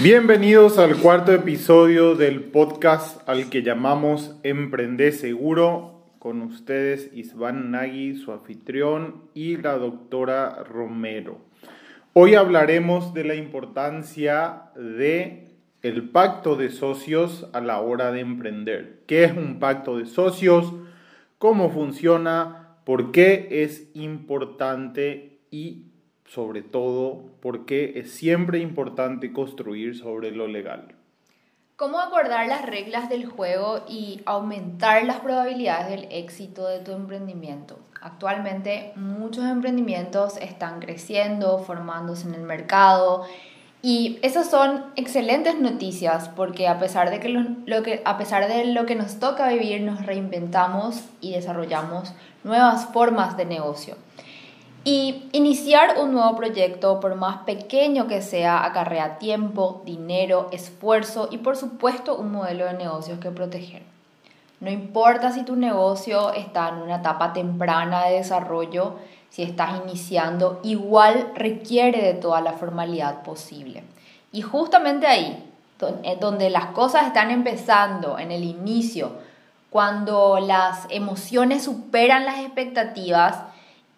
Bienvenidos al cuarto episodio del podcast al que llamamos Emprende Seguro. Con ustedes Isvan Nagui, su anfitrión, y la doctora Romero. Hoy hablaremos de la importancia de el pacto de socios a la hora de emprender. ¿Qué es un pacto de socios? ¿Cómo funciona? ¿Por qué es importante? Y sobre todo porque es siempre importante construir sobre lo legal. ¿Cómo acordar las reglas del juego y aumentar las probabilidades del éxito de tu emprendimiento? Actualmente muchos emprendimientos están creciendo, formándose en el mercado y esas son excelentes noticias porque a pesar de que lo, que a pesar de lo que nos toca vivir nos reinventamos y desarrollamos nuevas formas de negocio. Y iniciar un nuevo proyecto, por más pequeño que sea, acarrea tiempo, dinero, esfuerzo y por supuesto un modelo de negocios que proteger. No importa si tu negocio está en una etapa temprana de desarrollo, si estás iniciando, igual requiere de toda la formalidad posible. Y justamente ahí, eh, donde las cosas están empezando, en el inicio, cuando las emociones superan las expectativas,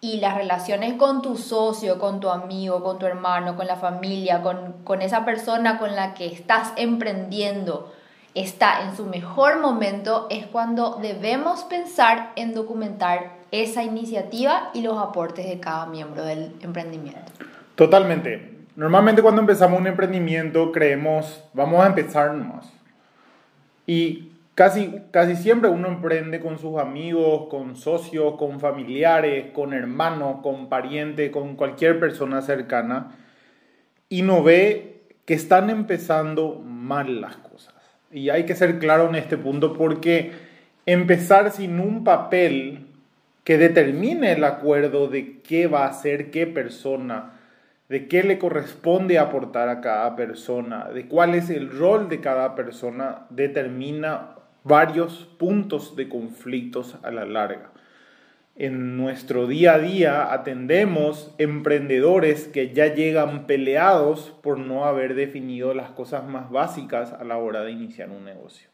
y las relaciones con tu socio, con tu amigo, con tu hermano, con la familia, con, esa persona con la que estás emprendiendo, está en su mejor momento, es cuando debemos pensar en documentar esa iniciativa y los aportes de cada miembro del emprendimiento. Totalmente. Normalmente cuando empezamos un emprendimiento creemos, vamos a empezar nomás. Y Casi, casi siempre uno emprende con sus amigos, con socios, con familiares, con hermanos, con parientes, con cualquier persona cercana y no ve que están empezando mal las cosas. Y hay que ser claro en este punto porque empezar sin un papel que determine el acuerdo de qué va a hacer qué persona, de qué le corresponde aportar a cada persona, de cuál es el rol de cada persona, determina varios puntos de conflictos a la larga. En nuestro día a día atendemos emprendedores que ya llegan peleados por no haber definido las cosas más básicas a la hora de iniciar un negocio.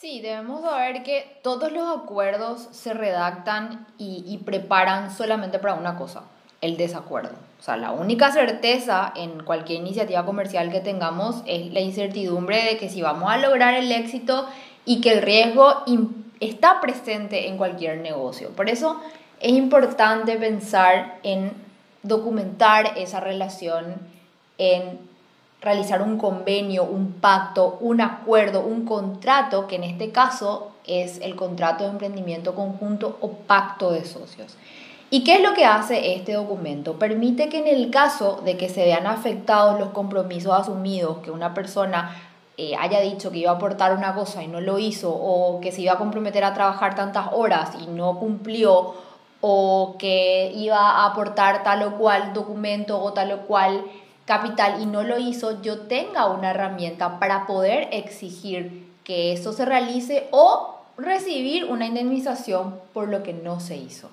Sí, debemos saber que todos los acuerdos se redactan y, preparan solamente para una cosa, el desacuerdo. O sea, la única certeza en cualquier iniciativa comercial que tengamos es la incertidumbre de que si vamos a lograr el éxito y que el riesgo está presente en cualquier negocio. Por eso es importante pensar en documentar esa relación, en realizar un convenio, un pacto, un acuerdo, un contrato, que en este caso es el contrato de emprendimiento conjunto o pacto de socios. ¿Y qué es lo que hace este documento? Permite que en el caso de que se vean afectados los compromisos asumidos, que una persona eh, haya dicho que iba a aportar una cosa y no lo hizo, o que se iba a comprometer a trabajar tantas horas y no cumplió, o que iba a aportar tal o cual documento o tal o cual capital y no lo hizo, yo tenga una herramienta para poder exigir que eso se realice o recibir una indemnización por lo que no se hizo.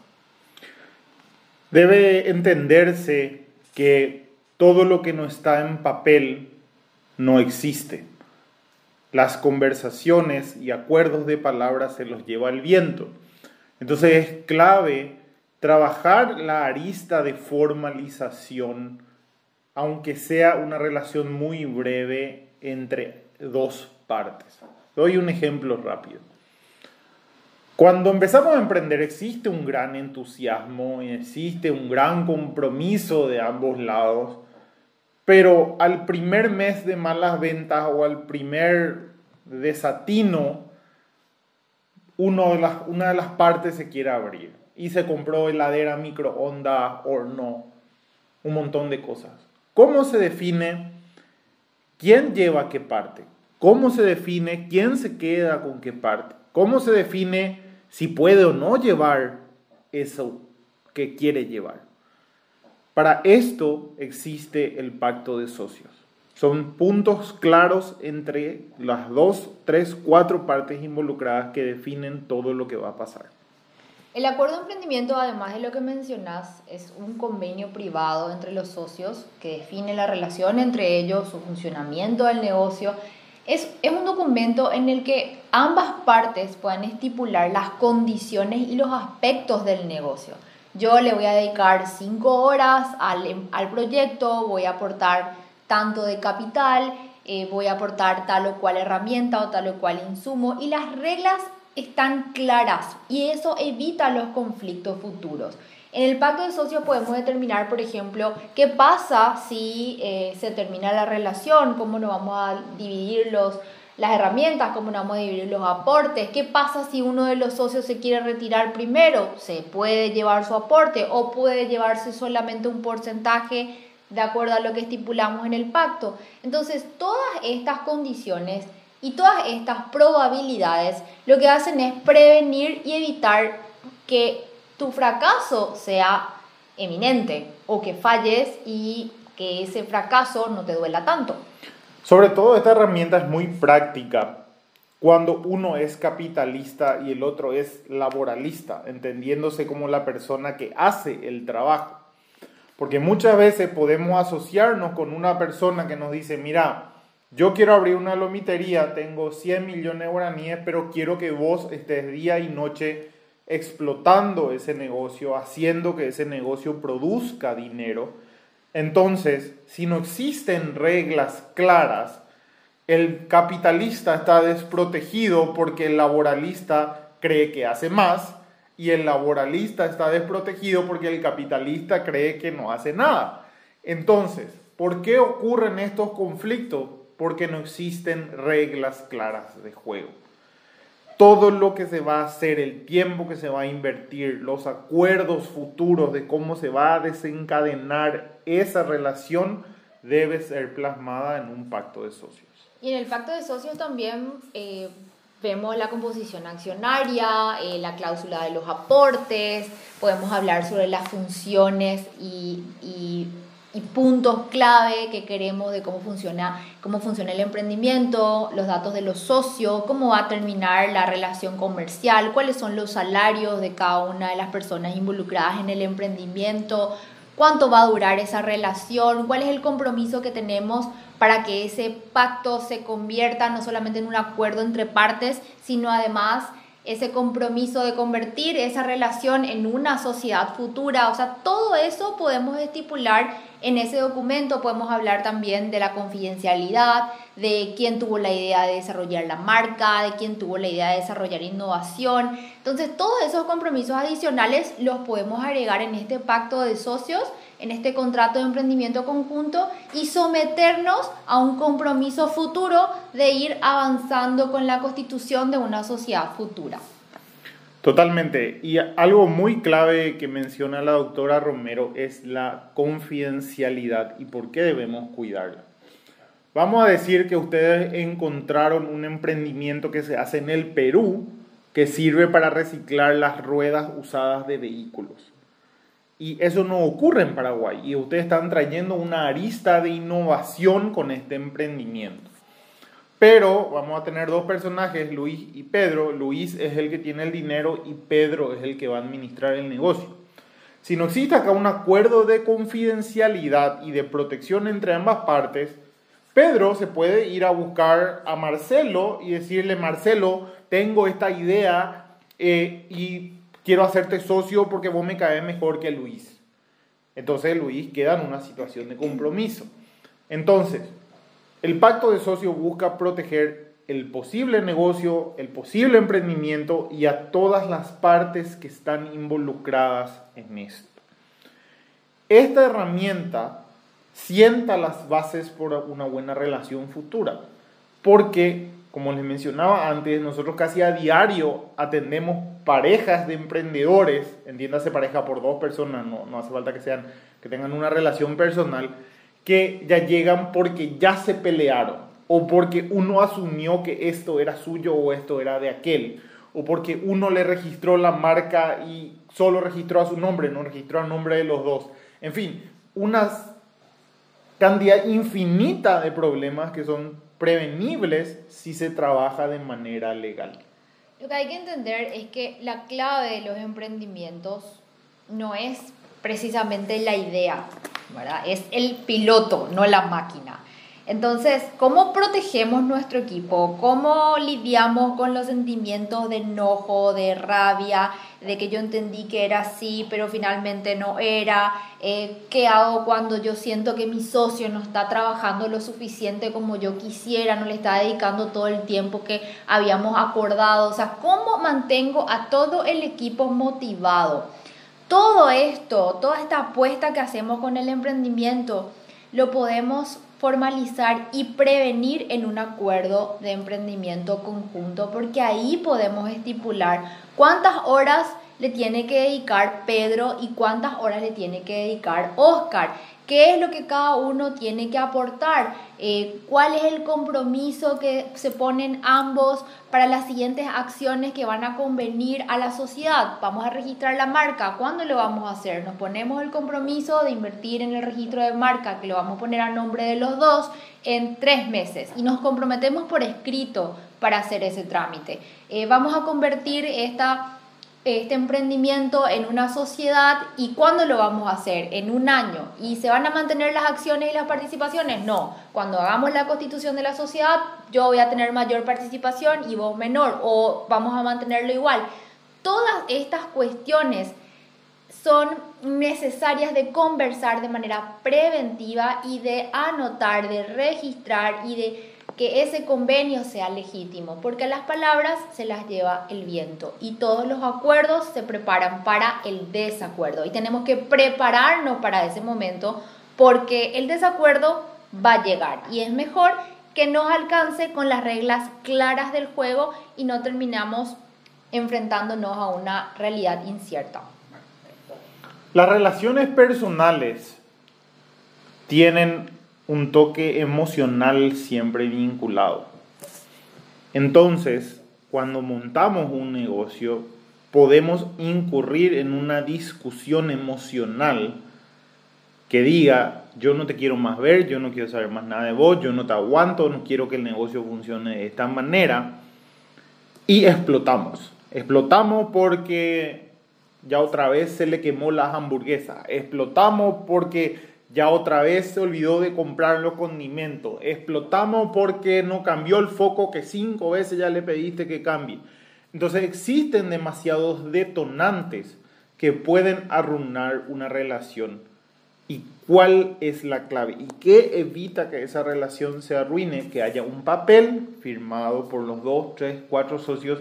Debe entenderse que todo lo que no está en papel no existe las conversaciones y acuerdos de palabras se los lleva el viento. Entonces es clave trabajar la arista de formalización, aunque sea una relación muy breve entre dos partes. Doy un ejemplo rápido. Cuando empezamos a emprender existe un gran entusiasmo, existe un gran compromiso de ambos lados, pero al primer mes de malas ventas o al primer desatino, una de las partes se quiere abrir y se compró heladera, microondas, horno, un montón de cosas. ¿Cómo se define quién lleva qué parte? ¿Cómo se define quién se queda con qué parte? ¿Cómo se define si puede o no llevar eso que quiere llevar? Para esto existe el pacto de socios. Son puntos claros entre las dos, tres, cuatro partes involucradas que definen todo lo que va a pasar. El acuerdo de emprendimiento, además de lo que mencionas, es un convenio privado entre los socios que define la relación entre ellos, su funcionamiento del negocio. Es, es un documento en el que ambas partes pueden estipular las condiciones y los aspectos del negocio. Yo le voy a dedicar cinco horas al, al proyecto, voy a aportar tanto de capital, eh, voy a aportar tal o cual herramienta o tal o cual insumo y las reglas están claras y eso evita los conflictos futuros. En el pacto de socios podemos determinar, por ejemplo, qué pasa si eh, se termina la relación, cómo nos vamos a dividir los, las herramientas, cómo nos vamos a dividir los aportes, qué pasa si uno de los socios se quiere retirar primero, se puede llevar su aporte o puede llevarse solamente un porcentaje de acuerdo a lo que estipulamos en el pacto. Entonces, todas estas condiciones y todas estas probabilidades lo que hacen es prevenir y evitar que tu fracaso sea eminente o que falles y que ese fracaso no te duela tanto. Sobre todo esta herramienta es muy práctica cuando uno es capitalista y el otro es laboralista, entendiéndose como la persona que hace el trabajo. Porque muchas veces podemos asociarnos con una persona que nos dice, mira, yo quiero abrir una lomitería, tengo 100 millones de guaraníes, pero quiero que vos estés día y noche explotando ese negocio, haciendo que ese negocio produzca dinero. Entonces, si no existen reglas claras, el capitalista está desprotegido porque el laboralista cree que hace más y el laboralista está desprotegido porque el capitalista cree que no hace nada. Entonces, ¿por qué ocurren estos conflictos? Porque no existen reglas claras de juego. Todo lo que se va a hacer, el tiempo que se va a invertir, los acuerdos futuros de cómo se va a desencadenar esa relación debe ser plasmada en un pacto de socios. Y en el pacto de socios también eh, Vemos la composición accionaria, eh, la cláusula de los aportes, podemos hablar sobre las funciones y, y, puntos clave que queremos de cómo funciona, cómo funciona el emprendimiento, los datos de los socios, cómo va a terminar la relación comercial, cuáles son los salarios de cada una de las personas involucradas en el emprendimiento, cuánto va a durar esa relación, cuál es el compromiso que tenemos para que ese pacto se convierta no solamente en un acuerdo entre partes, sino además ese compromiso de convertir esa relación en una sociedad futura. O sea, todo eso podemos estipular en ese documento. Podemos hablar también de la confidencialidad, de quién tuvo la idea de desarrollar la marca, de quién tuvo la idea de desarrollar innovación. Entonces, todos esos compromisos adicionales los podemos agregar en este pacto de socios en este contrato de emprendimiento conjunto y someternos a un compromiso futuro de ir avanzando con la constitución de una sociedad futura. Totalmente. Y algo muy clave que menciona la doctora Romero es la confidencialidad y por qué debemos cuidarla. Vamos a decir que ustedes encontraron un emprendimiento que se hace en el Perú que sirve para reciclar las ruedas usadas de vehículos. Y eso no ocurre en Paraguay. Y ustedes están trayendo una arista de innovación con este emprendimiento. Pero vamos a tener dos personajes, Luis y Pedro. Luis es el que tiene el dinero y Pedro es el que va a administrar el negocio. Si no existe acá un acuerdo de confidencialidad y de protección entre ambas partes, Pedro se puede ir a buscar a Marcelo y decirle, Marcelo, tengo esta idea eh, y quiero hacerte socio porque vos me caes mejor que Luis. Entonces Luis queda en una situación de compromiso. Entonces, el pacto de socio busca proteger el posible negocio, el posible emprendimiento y a todas las partes que están involucradas en esto. Esta herramienta sienta las bases por una buena relación futura, porque como les mencionaba antes, nosotros casi a diario atendemos parejas de emprendedores, entiéndase pareja por dos personas, no, no hace falta que, sean, que tengan una relación personal, que ya llegan porque ya se pelearon, o porque uno asumió que esto era suyo o esto era de aquel, o porque uno le registró la marca y solo registró a su nombre, no registró el nombre de los dos. En fin, una cantidad infinita de problemas que son prevenibles si se trabaja de manera legal. Lo que hay que entender es que la clave de los emprendimientos no es precisamente la idea, ¿verdad? Es el piloto, no la máquina. Entonces, ¿cómo protegemos nuestro equipo? ¿Cómo lidiamos con los sentimientos de enojo, de rabia, de que yo entendí que era así, pero finalmente no era? Eh, ¿Qué hago cuando yo siento que mi socio no está trabajando lo suficiente como yo quisiera, no le está dedicando todo el tiempo que habíamos acordado? O sea, ¿cómo mantengo a todo el equipo motivado? Todo esto, toda esta apuesta que hacemos con el emprendimiento, lo podemos formalizar y prevenir en un acuerdo de emprendimiento conjunto, porque ahí podemos estipular cuántas horas le tiene que dedicar Pedro y cuántas horas le tiene que dedicar Oscar qué es lo que cada uno tiene que aportar, eh, cuál es el compromiso que se ponen ambos para las siguientes acciones que van a convenir a la sociedad. Vamos a registrar la marca, ¿cuándo lo vamos a hacer? Nos ponemos el compromiso de invertir en el registro de marca, que lo vamos a poner a nombre de los dos en tres meses y nos comprometemos por escrito para hacer ese trámite. Eh, vamos a convertir esta este emprendimiento en una sociedad y cuándo lo vamos a hacer, en un año. ¿Y se van a mantener las acciones y las participaciones? No, cuando hagamos la constitución de la sociedad yo voy a tener mayor participación y vos menor o vamos a mantenerlo igual. Todas estas cuestiones son necesarias de conversar de manera preventiva y de anotar, de registrar y de que ese convenio sea legítimo, porque las palabras se las lleva el viento y todos los acuerdos se preparan para el desacuerdo y tenemos que prepararnos para ese momento porque el desacuerdo va a llegar y es mejor que nos alcance con las reglas claras del juego y no terminamos enfrentándonos a una realidad incierta. Las relaciones personales tienen un toque emocional siempre vinculado. Entonces, cuando montamos un negocio, podemos incurrir en una discusión emocional que diga, yo no te quiero más ver, yo no quiero saber más nada de vos, yo no te aguanto, no quiero que el negocio funcione de esta manera. Y explotamos. Explotamos porque ya otra vez se le quemó las hamburguesas. Explotamos porque ya otra vez se olvidó de comprar los condimentos. Explotamos porque no cambió el foco que cinco veces ya le pediste que cambie. Entonces existen demasiados detonantes que pueden arruinar una relación. ¿Y cuál es la clave? ¿Y qué evita que esa relación se arruine? Que haya un papel firmado por los dos, tres, cuatro socios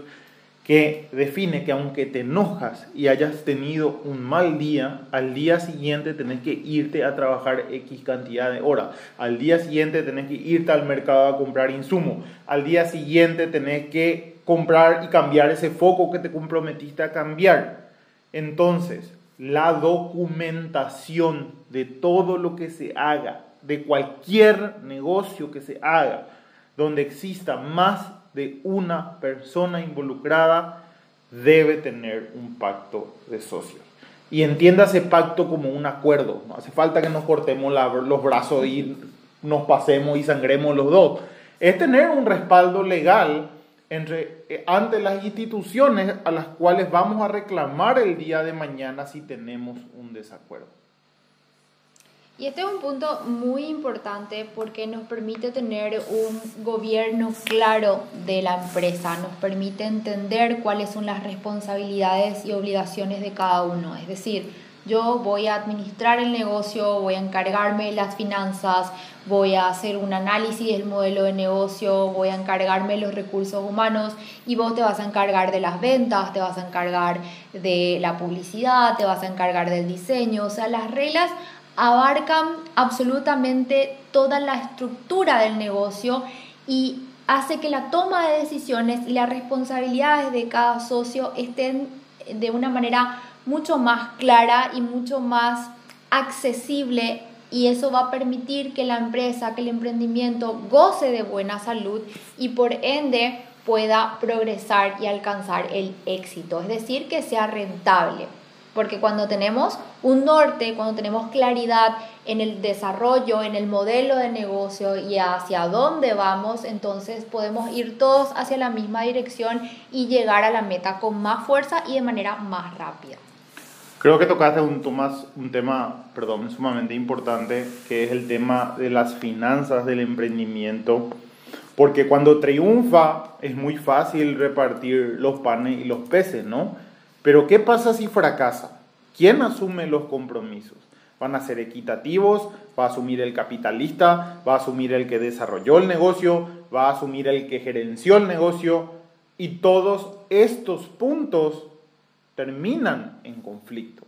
que define que aunque te enojas y hayas tenido un mal día, al día siguiente tenés que irte a trabajar X cantidad de horas. Al día siguiente tenés que irte al mercado a comprar insumos. Al día siguiente tenés que comprar y cambiar ese foco que te comprometiste a cambiar. Entonces, la documentación de todo lo que se haga, de cualquier negocio que se haga, donde exista más de una persona involucrada debe tener un pacto de socios. Y entienda ese pacto como un acuerdo. No hace falta que nos cortemos los brazos y nos pasemos y sangremos los dos. Es tener un respaldo legal eh, ante las instituciones a las cuales vamos a reclamar el día de mañana si tenemos un desacuerdo. Y este es un punto muy importante porque nos permite tener un gobierno claro de la empresa, nos permite entender cuáles son las responsabilidades y obligaciones de cada uno. Es decir, yo voy a administrar el negocio, voy a encargarme de las finanzas, voy a hacer un análisis del modelo de negocio, voy a encargarme de los recursos humanos y vos te vas a encargar de las ventas, te vas a encargar de la publicidad, te vas a encargar del diseño. O sea, las reglas abarcan absolutamente toda la estructura del negocio y hace que la toma de decisiones y las responsabilidades de cada socio estén de una manera mucho más clara y mucho más accesible y eso va a permitir que la empresa, que el emprendimiento goce de buena salud y por ende pueda progresar y alcanzar el éxito, es decir, que sea rentable. Porque cuando tenemos un norte, cuando tenemos claridad en el desarrollo, en el modelo de negocio y hacia dónde vamos, entonces podemos ir todos hacia la misma dirección y llegar a la meta con más fuerza y de manera más rápida. Creo que tocaste un, un tema perdón, sumamente importante, que es el tema de las finanzas del emprendimiento. Porque cuando triunfa es muy fácil repartir los panes y los peces, ¿no? Pero ¿qué pasa si fracasa? ¿Quién asume los compromisos? ¿Van a ser equitativos? ¿Va a asumir el capitalista? ¿Va a asumir el que desarrolló el negocio? ¿Va a asumir el que gerenció el negocio? Y todos estos puntos terminan en conflicto.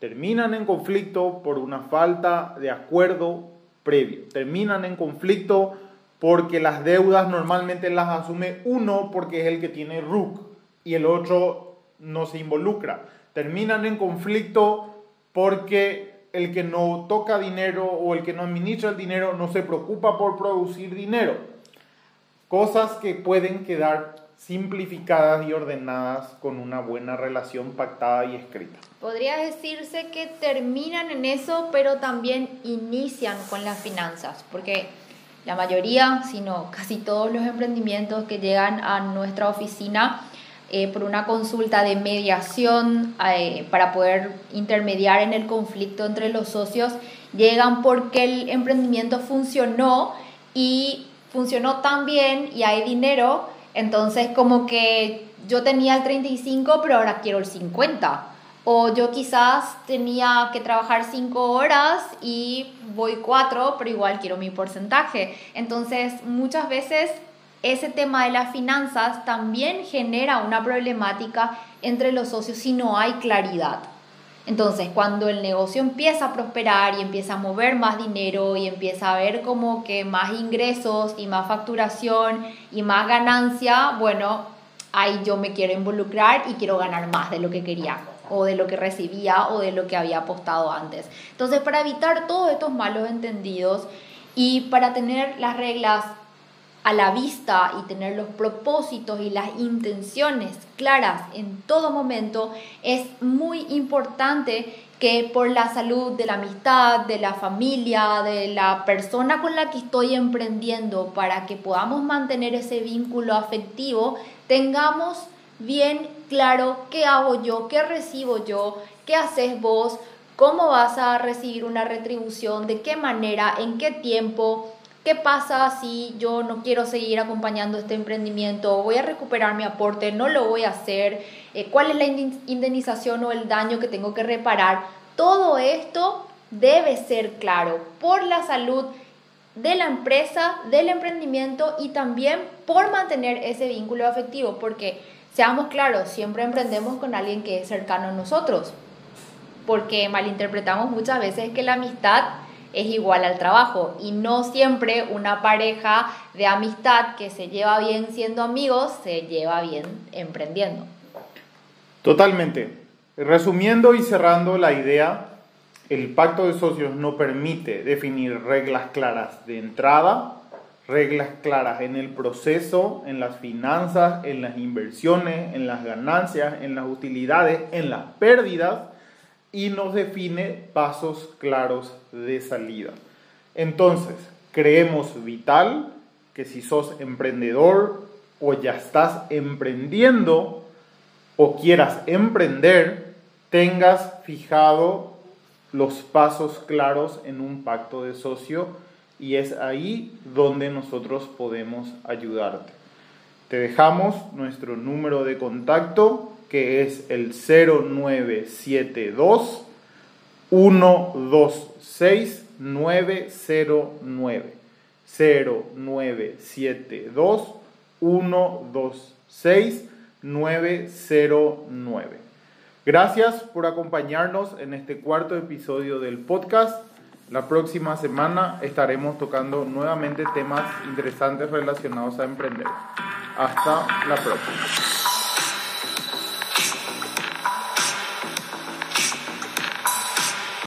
Terminan en conflicto por una falta de acuerdo previo. Terminan en conflicto porque las deudas normalmente las asume uno porque es el que tiene RUC y el otro no se involucra. Terminan en conflicto porque el que no toca dinero o el que no administra el dinero no se preocupa por producir dinero. Cosas que pueden quedar simplificadas y ordenadas con una buena relación pactada y escrita. Podría decirse que terminan en eso, pero también inician con las finanzas, porque la mayoría, sino casi todos los emprendimientos que llegan a nuestra oficina eh, por una consulta de mediación eh, para poder intermediar en el conflicto entre los socios, llegan porque el emprendimiento funcionó y funcionó tan bien y hay dinero, entonces como que yo tenía el 35 pero ahora quiero el 50. O yo quizás tenía que trabajar 5 horas y voy 4, pero igual quiero mi porcentaje. Entonces muchas veces ese tema de las finanzas también genera una problemática entre los socios si no hay claridad. Entonces, cuando el negocio empieza a prosperar y empieza a mover más dinero y empieza a ver como que más ingresos y más facturación y más ganancia, bueno, ahí yo me quiero involucrar y quiero ganar más de lo que quería o de lo que recibía o de lo que había apostado antes. Entonces, para evitar todos estos malos entendidos y para tener las reglas a la vista y tener los propósitos y las intenciones claras en todo momento, es muy importante que por la salud de la amistad, de la familia, de la persona con la que estoy emprendiendo, para que podamos mantener ese vínculo afectivo, tengamos bien claro qué hago yo, qué recibo yo, qué haces vos, cómo vas a recibir una retribución, de qué manera, en qué tiempo, ¿Qué pasa si yo no quiero seguir acompañando este emprendimiento? ¿Voy a recuperar mi aporte? ¿No lo voy a hacer? Eh, ¿Cuál es la indemnización o el daño que tengo que reparar? Todo esto debe ser claro por la salud de la empresa, del emprendimiento y también por mantener ese vínculo afectivo, porque seamos claros, siempre emprendemos con alguien que es cercano a nosotros, porque malinterpretamos muchas veces que la amistad es igual al trabajo y no siempre una pareja de amistad que se lleva bien siendo amigos se lleva bien emprendiendo. Totalmente. Resumiendo y cerrando la idea, el pacto de socios no permite definir reglas claras de entrada, reglas claras en el proceso, en las finanzas, en las inversiones, en las ganancias, en las utilidades, en las pérdidas y nos define pasos claros de salida. Entonces, creemos vital que si sos emprendedor o ya estás emprendiendo o quieras emprender, tengas fijado los pasos claros en un pacto de socio y es ahí donde nosotros podemos ayudarte. Te dejamos nuestro número de contacto que es el 0972 126 909 0972 126 909 Gracias por acompañarnos en este cuarto episodio del podcast. La próxima semana estaremos tocando nuevamente temas interesantes relacionados a emprender. Hasta la próxima.